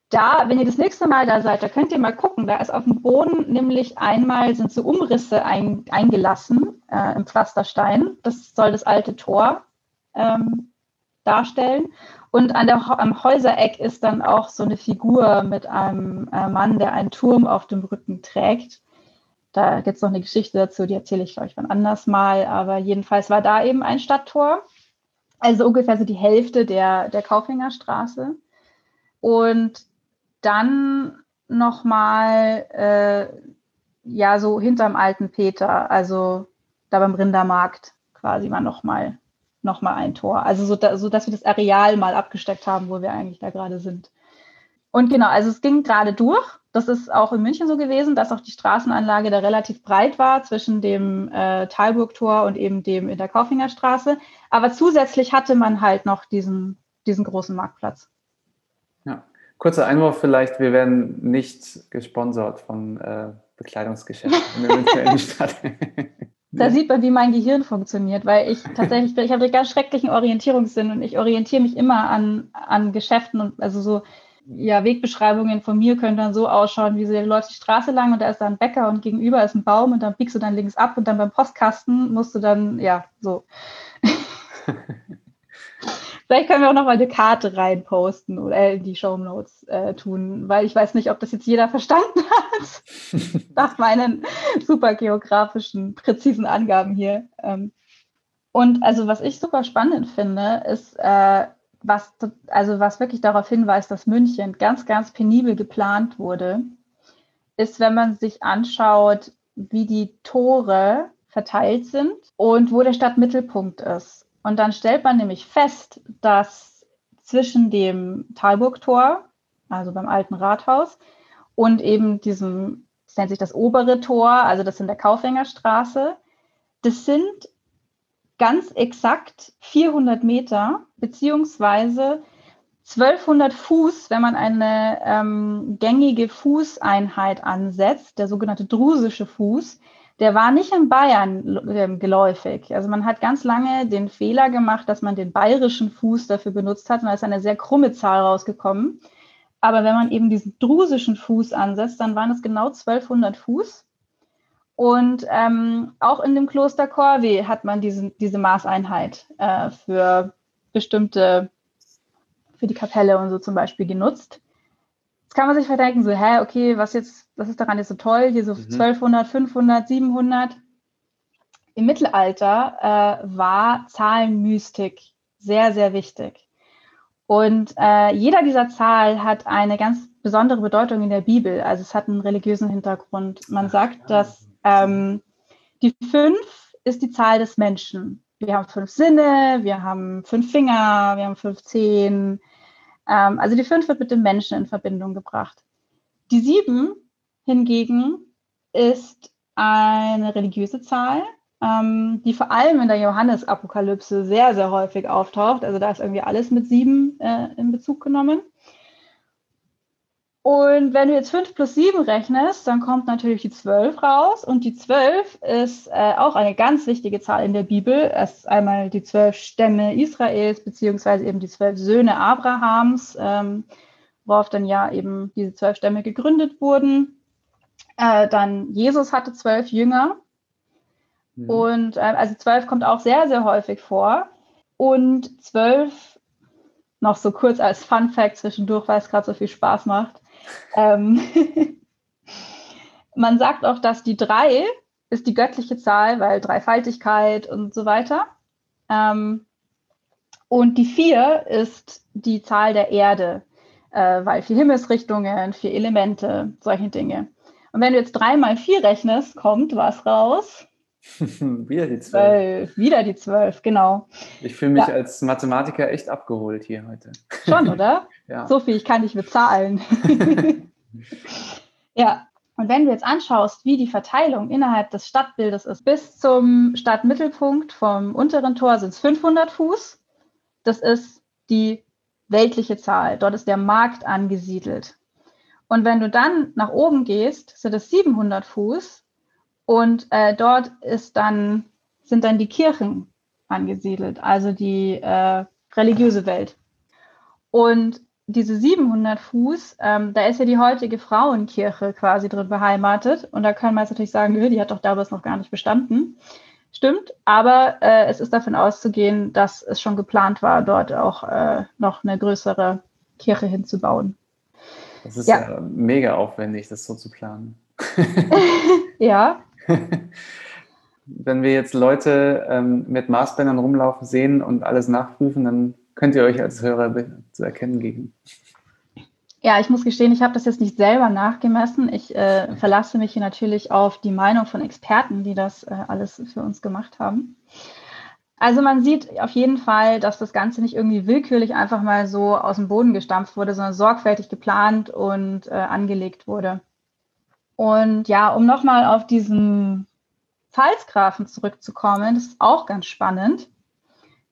S1: da, wenn ihr das nächste Mal da seid, da könnt ihr mal gucken. Da ist auf dem Boden nämlich einmal sind so Umrisse ein, eingelassen äh, im Pflasterstein. Das soll das alte Tor ähm, darstellen. Und an der, am Häusereck ist dann auch so eine Figur mit einem äh, Mann, der einen Turm auf dem Rücken trägt. Da gibt es noch eine Geschichte dazu, die erzähle ich, ich, wann anders mal. Aber jedenfalls war da eben ein Stadttor. Also ungefähr so die Hälfte der, der Kaufhängerstraße. Und dann nochmal, äh, ja, so hinterm alten Peter, also da beim Rindermarkt quasi mal nochmal noch mal ein Tor. Also so, da, so, dass wir das Areal mal abgesteckt haben, wo wir eigentlich da gerade sind. Und genau, also es ging gerade durch. Das ist auch in München so gewesen, dass auch die Straßenanlage da relativ breit war zwischen dem äh, Talburgtor und eben dem in der Kaufingerstraße. Aber zusätzlich hatte man halt noch diesen, diesen großen Marktplatz.
S2: Kurzer Einwurf vielleicht, wir werden nicht gesponsert von äh, Bekleidungsgeschäften in der Münchner Innenstadt.
S1: Da sieht man, wie mein Gehirn funktioniert, weil ich tatsächlich, ich habe einen ganz schrecklichen Orientierungssinn und ich orientiere mich immer an, an Geschäften und also so, ja, Wegbeschreibungen von mir können dann so ausschauen, wie so, du läufst die Straße lang und da ist da ein Bäcker und gegenüber ist ein Baum und dann biegst du dann links ab und dann beim Postkasten musst du dann, ja, so. Vielleicht können wir auch noch mal eine Karte reinposten oder in die Show Notes äh, tun, weil ich weiß nicht, ob das jetzt jeder verstanden hat nach meinen super geografischen, präzisen Angaben hier. Ähm, und also was ich super spannend finde, ist, äh, was, also was wirklich darauf hinweist, dass München ganz, ganz penibel geplant wurde, ist, wenn man sich anschaut, wie die Tore verteilt sind und wo der Stadtmittelpunkt ist. Und dann stellt man nämlich fest, dass zwischen dem Talburgtor, also beim alten Rathaus, und eben diesem, das nennt sich das obere Tor, also das in der Kaufhängerstraße, das sind ganz exakt 400 Meter, beziehungsweise 1200 Fuß, wenn man eine ähm, gängige Fußeinheit ansetzt, der sogenannte drusische Fuß, der war nicht in Bayern ähm, geläufig. Also man hat ganz lange den Fehler gemacht, dass man den bayerischen Fuß dafür benutzt hat und da ist eine sehr krumme Zahl rausgekommen. Aber wenn man eben diesen drusischen Fuß ansetzt, dann waren es genau 1200 Fuß. Und ähm, auch in dem Kloster Corvey hat man diesen, diese Maßeinheit äh, für bestimmte, für die Kapelle und so zum Beispiel genutzt. Jetzt kann man sich verdenken, so, hä, okay, was jetzt, was ist daran jetzt so toll? Hier so mhm. 1200, 500, 700. Im Mittelalter äh, war Zahlenmystik sehr, sehr wichtig. Und äh, jeder dieser Zahl hat eine ganz besondere Bedeutung in der Bibel. Also es hat einen religiösen Hintergrund. Man sagt, dass ähm, die fünf ist die Zahl des Menschen. Wir haben fünf Sinne, wir haben fünf Finger, wir haben fünf Zehen, ähm, also die fünf wird mit dem Menschen in Verbindung gebracht. Die sieben hingegen ist eine religiöse Zahl, ähm, die vor allem in der Johannesapokalypse sehr, sehr häufig auftaucht. Also da ist irgendwie alles mit sieben äh, in Bezug genommen. Und wenn du jetzt 5 plus 7 rechnest, dann kommt natürlich die 12 raus. Und die 12 ist äh, auch eine ganz wichtige Zahl in der Bibel. Es ist einmal die 12 Stämme Israels, beziehungsweise eben die 12 Söhne Abrahams, ähm, worauf dann ja eben diese 12 Stämme gegründet wurden. Äh, dann Jesus hatte 12 Jünger. Mhm. Und äh, also 12 kommt auch sehr, sehr häufig vor. Und 12 noch so kurz als Fun Fact zwischendurch, weil es gerade so viel Spaß macht. Ähm, man sagt auch, dass die drei ist die göttliche Zahl, weil Dreifaltigkeit und so weiter. Ähm, und die vier ist die Zahl der Erde, äh, weil vier Himmelsrichtungen, vier Elemente, solche Dinge. Und wenn du jetzt drei mal vier rechnest, kommt was raus?
S2: wieder die zwölf.
S1: Wieder die zwölf, genau.
S2: Ich fühle mich ja. als Mathematiker echt abgeholt hier heute.
S1: Schon, oder? ja. So viel, ich kann nicht bezahlen. ja, und wenn du jetzt anschaust, wie die Verteilung innerhalb des Stadtbildes ist, bis zum Stadtmittelpunkt vom unteren Tor sind es 500 Fuß. Das ist die weltliche Zahl. Dort ist der Markt angesiedelt. Und wenn du dann nach oben gehst, sind es 700 Fuß. Und äh, dort ist dann, sind dann die Kirchen angesiedelt, also die äh, religiöse Welt. Und diese 700 Fuß, ähm, da ist ja die heutige Frauenkirche quasi drin beheimatet. Und da kann man jetzt natürlich sagen, die hat doch damals noch gar nicht bestanden. Stimmt, aber äh, es ist davon auszugehen, dass es schon geplant war, dort auch äh, noch eine größere Kirche hinzubauen.
S2: Das ist ja. ja mega aufwendig, das so zu planen.
S1: ja,
S2: Wenn wir jetzt Leute ähm, mit Maßbändern rumlaufen sehen und alles nachprüfen, dann könnt ihr euch als Hörer zu erkennen geben.
S1: Ja, ich muss gestehen, ich habe das jetzt nicht selber nachgemessen. Ich äh, verlasse mich hier natürlich auf die Meinung von Experten, die das äh, alles für uns gemacht haben. Also man sieht auf jeden Fall, dass das Ganze nicht irgendwie willkürlich einfach mal so aus dem Boden gestampft wurde, sondern sorgfältig geplant und äh, angelegt wurde. Und ja, um nochmal auf diesen Pfalzgrafen zurückzukommen, das ist auch ganz spannend.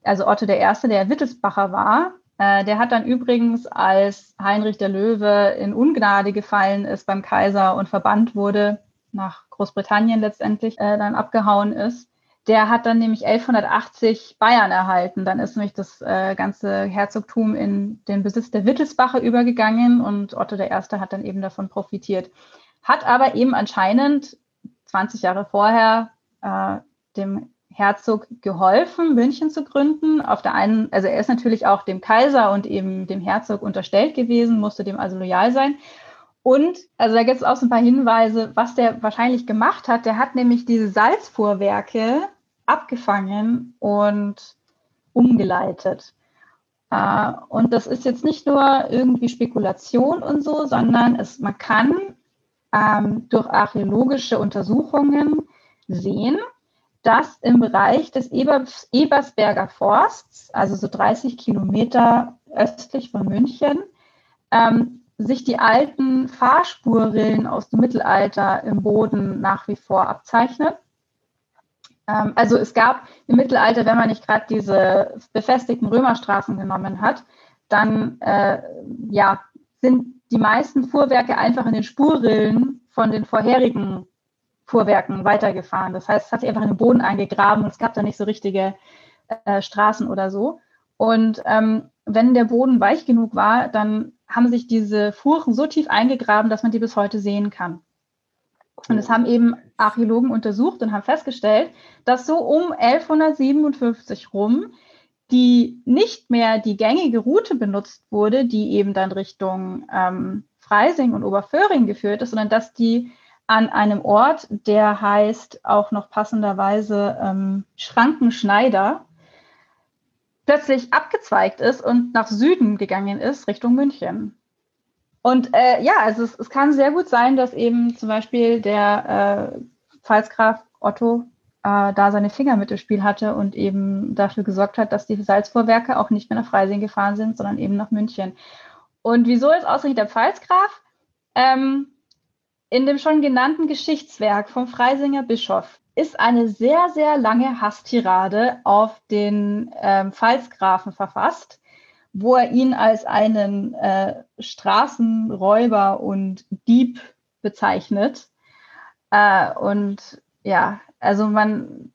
S1: Also Otto I., der Wittelsbacher war, äh, der hat dann übrigens, als Heinrich der Löwe in Ungnade gefallen ist beim Kaiser und verbannt wurde, nach Großbritannien letztendlich äh, dann abgehauen ist, der hat dann nämlich 1180 Bayern erhalten. Dann ist nämlich das äh, ganze Herzogtum in den Besitz der Wittelsbacher übergegangen und Otto I. hat dann eben davon profitiert hat aber eben anscheinend 20 Jahre vorher äh, dem Herzog geholfen, München zu gründen. Auf der einen, also er ist natürlich auch dem Kaiser und eben dem Herzog unterstellt gewesen, musste dem also loyal sein. Und, also da gibt es auch so ein paar Hinweise, was der wahrscheinlich gemacht hat. Der hat nämlich diese Salzfuhrwerke abgefangen und umgeleitet. Uh, und das ist jetzt nicht nur irgendwie Spekulation und so, sondern es, man kann ähm, durch archäologische Untersuchungen sehen, dass im Bereich des Ebers, Ebersberger Forsts, also so 30 Kilometer östlich von München, ähm, sich die alten Fahrspurrillen aus dem Mittelalter im Boden nach wie vor abzeichnen. Ähm, also es gab im Mittelalter, wenn man nicht gerade diese befestigten Römerstraßen genommen hat, dann äh, ja, sind die meisten Fuhrwerke einfach in den Spurrillen von den vorherigen Fuhrwerken weitergefahren. Das heißt, es hat sich einfach in den Boden eingegraben und es gab da nicht so richtige äh, Straßen oder so. Und ähm, wenn der Boden weich genug war, dann haben sich diese Fuhren so tief eingegraben, dass man die bis heute sehen kann. Und es haben eben Archäologen untersucht und haben festgestellt, dass so um 1157 rum die nicht mehr die gängige Route benutzt wurde, die eben dann Richtung ähm, Freising und Oberföhring geführt ist, sondern dass die an einem Ort, der heißt auch noch passenderweise ähm, Schrankenschneider, plötzlich abgezweigt ist und nach Süden gegangen ist, Richtung München. Und äh, ja, also es, es, kann sehr gut sein, dass eben zum Beispiel der äh, Pfalzgraf Otto äh, da seine Finger mit im Spiel hatte und eben dafür gesorgt hat, dass die Salzvorwerke auch nicht mehr nach Freising gefahren sind, sondern eben nach München. Und wieso ist ausgerechnet der Pfalzgraf? Ähm, in dem schon genannten Geschichtswerk vom Freisinger Bischof ist eine sehr, sehr lange Hasstirade auf den ähm, Pfalzgrafen verfasst, wo er ihn als einen äh, Straßenräuber und Dieb bezeichnet. Äh, und ja, also man,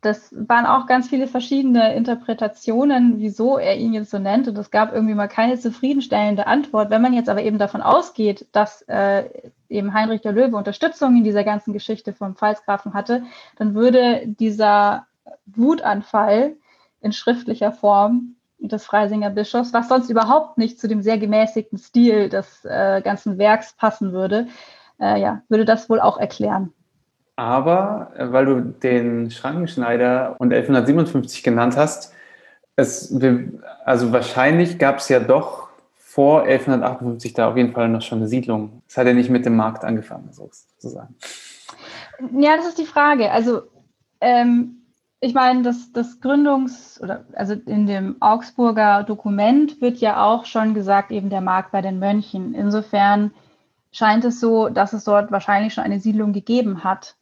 S1: das waren auch ganz viele verschiedene Interpretationen, wieso er ihn jetzt so nennt. Und es gab irgendwie mal keine zufriedenstellende Antwort. Wenn man jetzt aber eben davon ausgeht, dass äh, eben Heinrich der Löwe Unterstützung in dieser ganzen Geschichte vom Pfalzgrafen hatte, dann würde dieser Wutanfall in schriftlicher Form des Freisinger Bischofs, was sonst überhaupt nicht zu dem sehr gemäßigten Stil des äh, ganzen Werks passen würde, äh, ja, würde das wohl auch erklären.
S2: Aber äh, weil du den Schrankenschneider und 1157 genannt hast, es, also wahrscheinlich gab es ja doch vor 1158 da auf jeden Fall noch schon eine Siedlung. Es hat ja nicht mit dem Markt angefangen, sozusagen.
S1: Ja, das ist die Frage. Also ähm, ich meine, das, das Gründungs- oder also in dem Augsburger Dokument wird ja auch schon gesagt, eben der Markt bei den Mönchen. Insofern scheint es so, dass es dort wahrscheinlich schon eine Siedlung gegeben hat.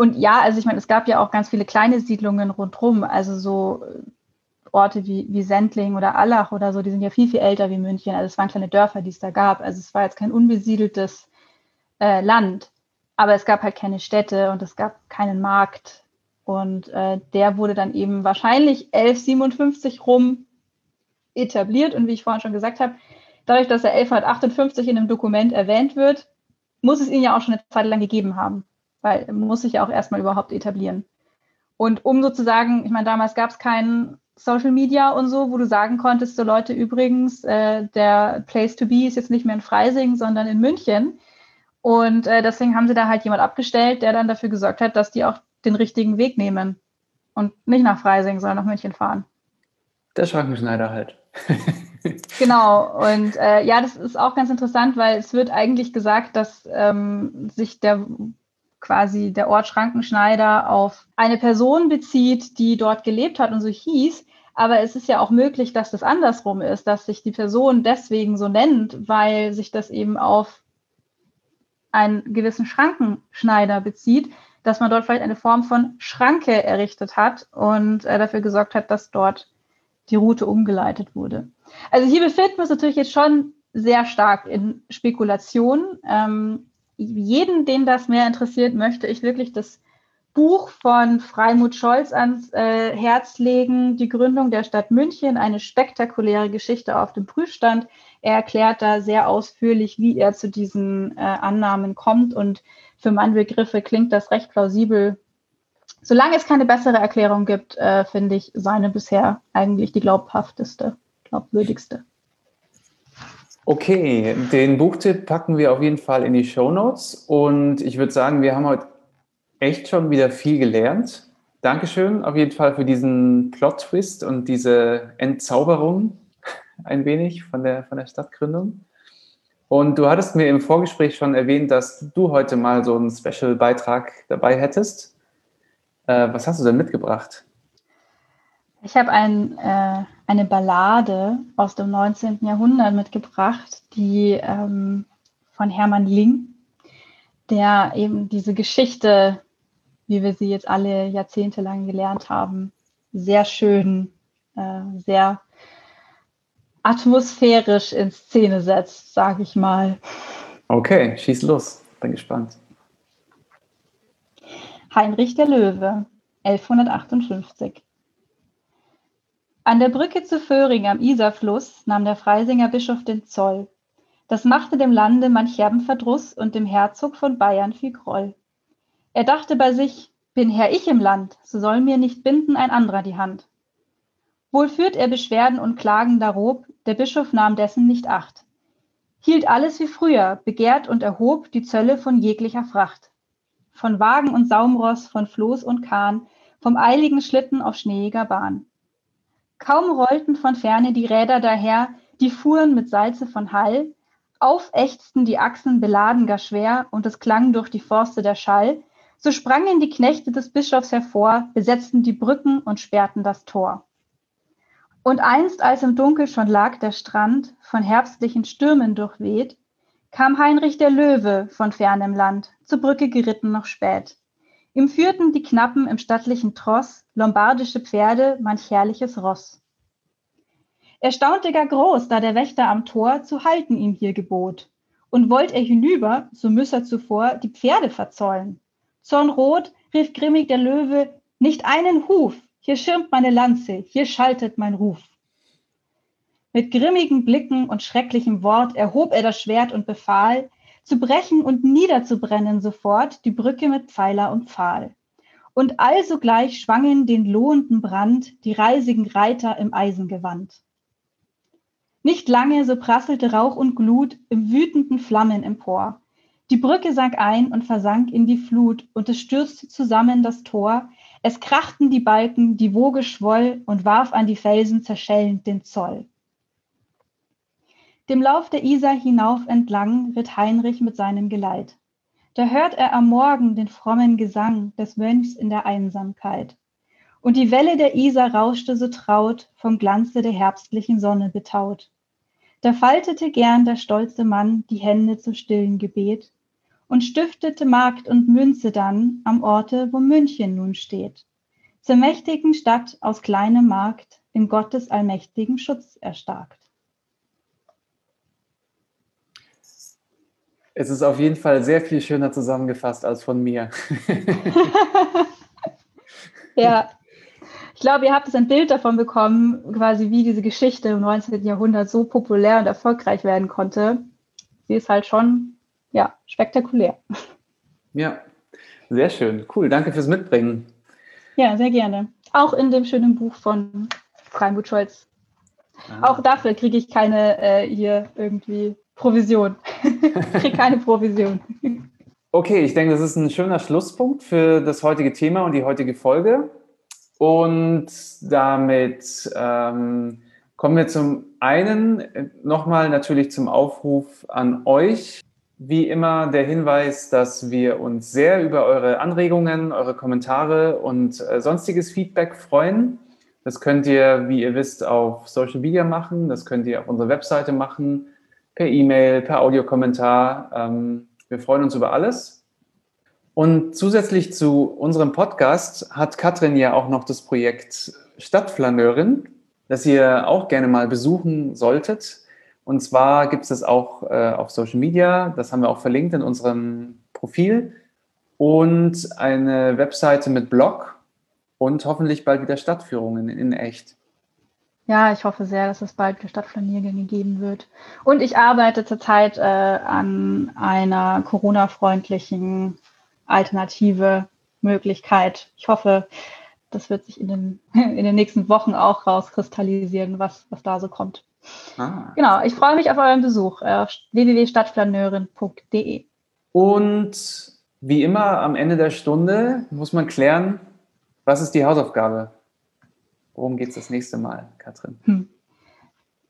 S1: Und ja, also ich meine, es gab ja auch ganz viele kleine Siedlungen rundherum, also so äh, Orte wie, wie Sendling oder Allach oder so, die sind ja viel, viel älter wie München. Also es waren kleine Dörfer, die es da gab. Also es war jetzt kein unbesiedeltes äh, Land, aber es gab halt keine Städte und es gab keinen Markt. Und äh, der wurde dann eben wahrscheinlich 1157 rum etabliert. Und wie ich vorhin schon gesagt habe, dadurch, dass er 1158 in einem Dokument erwähnt wird, muss es ihn ja auch schon eine Zeit lang gegeben haben, weil muss sich ja auch erstmal überhaupt etablieren. Und um sozusagen, ich meine, damals gab es keinen Social Media und so, wo du sagen konntest, so Leute übrigens, äh, der Place to be ist jetzt nicht mehr in Freising, sondern in München. Und äh, deswegen haben sie da halt jemand abgestellt, der dann dafür gesorgt hat, dass die auch den richtigen Weg nehmen und nicht nach Freising, sondern nach München fahren.
S2: Der Schrankenschneider halt.
S1: genau, und äh, ja, das ist auch ganz interessant, weil es wird eigentlich gesagt, dass ähm, sich der quasi der Ort Schrankenschneider auf eine Person bezieht, die dort gelebt hat und so hieß. Aber es ist ja auch möglich, dass das andersrum ist, dass sich die Person deswegen so nennt, weil sich das eben auf einen gewissen Schrankenschneider bezieht, dass man dort vielleicht eine Form von Schranke errichtet hat und äh, dafür gesorgt hat, dass dort die Route umgeleitet wurde. Also hier befinden wir uns natürlich jetzt schon sehr stark in Spekulation. Ähm, jeden, den das mehr interessiert, möchte ich wirklich das Buch von Freimut Scholz ans äh, Herz legen, die Gründung der Stadt München, eine spektakuläre Geschichte auf dem Prüfstand. Er erklärt da sehr ausführlich, wie er zu diesen äh, Annahmen kommt und für meine Begriffe klingt das recht plausibel. Solange es keine bessere Erklärung gibt, äh, finde ich seine bisher eigentlich die glaubhafteste, glaubwürdigste.
S2: Okay, den Buchtipp packen wir auf jeden Fall in die Show Notes und ich würde sagen, wir haben heute echt schon wieder viel gelernt. Dankeschön auf jeden Fall für diesen Plot-Twist und diese Entzauberung ein wenig von der, von der Stadtgründung. Und du hattest mir im Vorgespräch schon erwähnt, dass du heute mal so einen Special-Beitrag dabei hättest. Äh, was hast du denn mitgebracht?
S1: Ich habe ein, äh, eine Ballade aus dem 19. Jahrhundert mitgebracht, die ähm, von Hermann Ling, der eben diese Geschichte, wie wir sie jetzt alle jahrzehntelang gelernt haben, sehr schön, äh, sehr atmosphärisch in Szene setzt, sage ich mal.
S2: Okay, schieß los. Bin gespannt.
S1: Heinrich der Löwe, 1158. An der Brücke zu Föhring am Isarfluss nahm der Freisinger Bischof den Zoll. Das machte dem Lande manch herben Verdruss und dem Herzog von Bayern viel Groll. Er dachte bei sich, bin Herr ich im Land, so soll mir nicht binden ein anderer die Hand. Wohl führt er Beschwerden und Klagen darob, der Bischof nahm dessen nicht acht. Hielt alles wie früher, begehrt und erhob die Zölle von jeglicher Fracht. Von Wagen und Saumross, von Floß und Kahn, vom eiligen Schlitten auf schneeiger Bahn. Kaum rollten von ferne die Räder daher, die fuhren mit Salze von Hall, aufächzten die Achsen beladen gar schwer, und es klang durch die Forste der Schall, so sprangen die Knechte des Bischofs hervor, besetzten die Brücken und sperrten das Tor. Und einst, als im Dunkel schon lag der Strand, von herbstlichen Stürmen durchweht, kam Heinrich der Löwe von fernem Land, zur Brücke geritten noch spät. Ihm führten die Knappen im stattlichen Tross lombardische Pferde, manch herrliches Ross. Er staunte gar groß, da der Wächter am Tor zu halten ihm hier gebot. Und wollt er hinüber, so müß er zuvor die Pferde verzollen. Zornrot rief grimmig der Löwe, nicht einen Huf, hier schirmt meine Lanze, hier schaltet mein Ruf. Mit grimmigen Blicken und schrecklichem Wort erhob er das Schwert und befahl, zu brechen und niederzubrennen sofort die Brücke mit Pfeiler und Pfahl. Und allsogleich schwangen den lohenden Brand die reisigen Reiter im Eisengewand. Nicht lange, so prasselte Rauch und Glut im wütenden Flammen empor. Die Brücke sank ein und versank in die Flut, und es stürzte zusammen das Tor. Es krachten die Balken, die Woge schwoll und warf an die Felsen zerschellend den Zoll. Dem Lauf der Isar hinauf entlang ritt Heinrich mit seinem Geleit. Da hört er am Morgen den frommen Gesang des Mönchs in der Einsamkeit. Und die Welle der Isar rauschte so traut, vom Glanze der herbstlichen Sonne betaut. Da faltete gern der stolze Mann die Hände zum stillen Gebet und stiftete Markt und Münze dann am Orte, wo München nun steht. Zur mächtigen Stadt aus kleinem Markt in Gottes allmächtigen Schutz erstarkt.
S2: Es ist auf jeden Fall sehr viel schöner zusammengefasst als von mir.
S1: ja, ich glaube, ihr habt es ein Bild davon bekommen, quasi wie diese Geschichte im 19. Jahrhundert so populär und erfolgreich werden konnte. Sie ist halt schon, ja, spektakulär.
S2: Ja, sehr schön. Cool, danke fürs Mitbringen.
S1: Ja, sehr gerne. Auch in dem schönen Buch von Freimut Scholz. Ah. Auch dafür kriege ich keine äh, hier irgendwie Provision. ich kriege keine Provision.
S2: Okay, ich denke, das ist ein schöner Schlusspunkt für das heutige Thema und die heutige Folge. Und damit ähm, kommen wir zum einen nochmal natürlich zum Aufruf an euch. Wie immer der Hinweis, dass wir uns sehr über eure Anregungen, eure Kommentare und äh, sonstiges Feedback freuen. Das könnt ihr, wie ihr wisst, auf Social Media machen. Das könnt ihr auf unserer Webseite machen per E-Mail, per Audiokommentar. Ähm, wir freuen uns über alles. Und zusätzlich zu unserem Podcast hat Katrin ja auch noch das Projekt Stadtflaneurin, das ihr auch gerne mal besuchen solltet. Und zwar gibt es das auch äh, auf Social Media, das haben wir auch verlinkt in unserem Profil und eine Webseite mit Blog und hoffentlich bald wieder Stadtführungen in echt.
S1: Ja, ich hoffe sehr, dass es bald wieder Stadtplaniergänge geben wird. Und ich arbeite zurzeit äh, an einer Corona-freundlichen alternative Möglichkeit. Ich hoffe, das wird sich in den, in den nächsten Wochen auch rauskristallisieren, was, was da so kommt. Ah. Genau, ich freue mich auf euren Besuch auf www.stadtplaneurin.de.
S2: Und wie immer am Ende der Stunde muss man klären, was ist die Hausaufgabe? Worum geht es das nächste Mal, Katrin? Hm.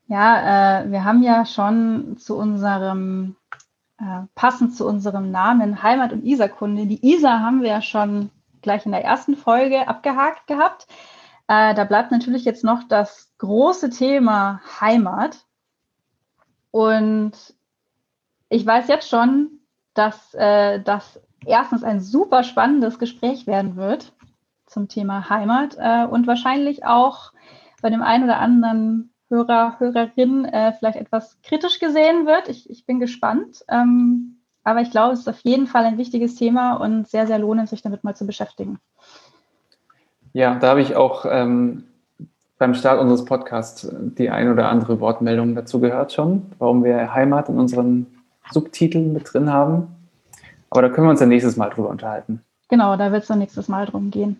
S1: Ja, äh, wir haben ja schon zu unserem, äh, passend zu unserem Namen Heimat- und Isarkunde, die Isar haben wir ja schon gleich in der ersten Folge abgehakt gehabt. Äh, da bleibt natürlich jetzt noch das große Thema Heimat. Und ich weiß jetzt schon, dass äh, das erstens ein super spannendes Gespräch werden wird zum Thema Heimat äh, und wahrscheinlich auch bei dem einen oder anderen Hörer, Hörerin äh, vielleicht etwas kritisch gesehen wird. Ich, ich bin gespannt. Ähm, aber ich glaube, es ist auf jeden Fall ein wichtiges Thema und sehr, sehr lohnend, sich damit mal zu beschäftigen.
S2: Ja, da habe ich auch ähm, beim Start unseres Podcasts die ein oder andere Wortmeldung dazu gehört schon, warum wir Heimat in unseren Subtiteln mit drin haben. Aber da können wir uns ja nächstes Mal drüber unterhalten.
S1: Genau, da wird es dann nächstes Mal drum gehen.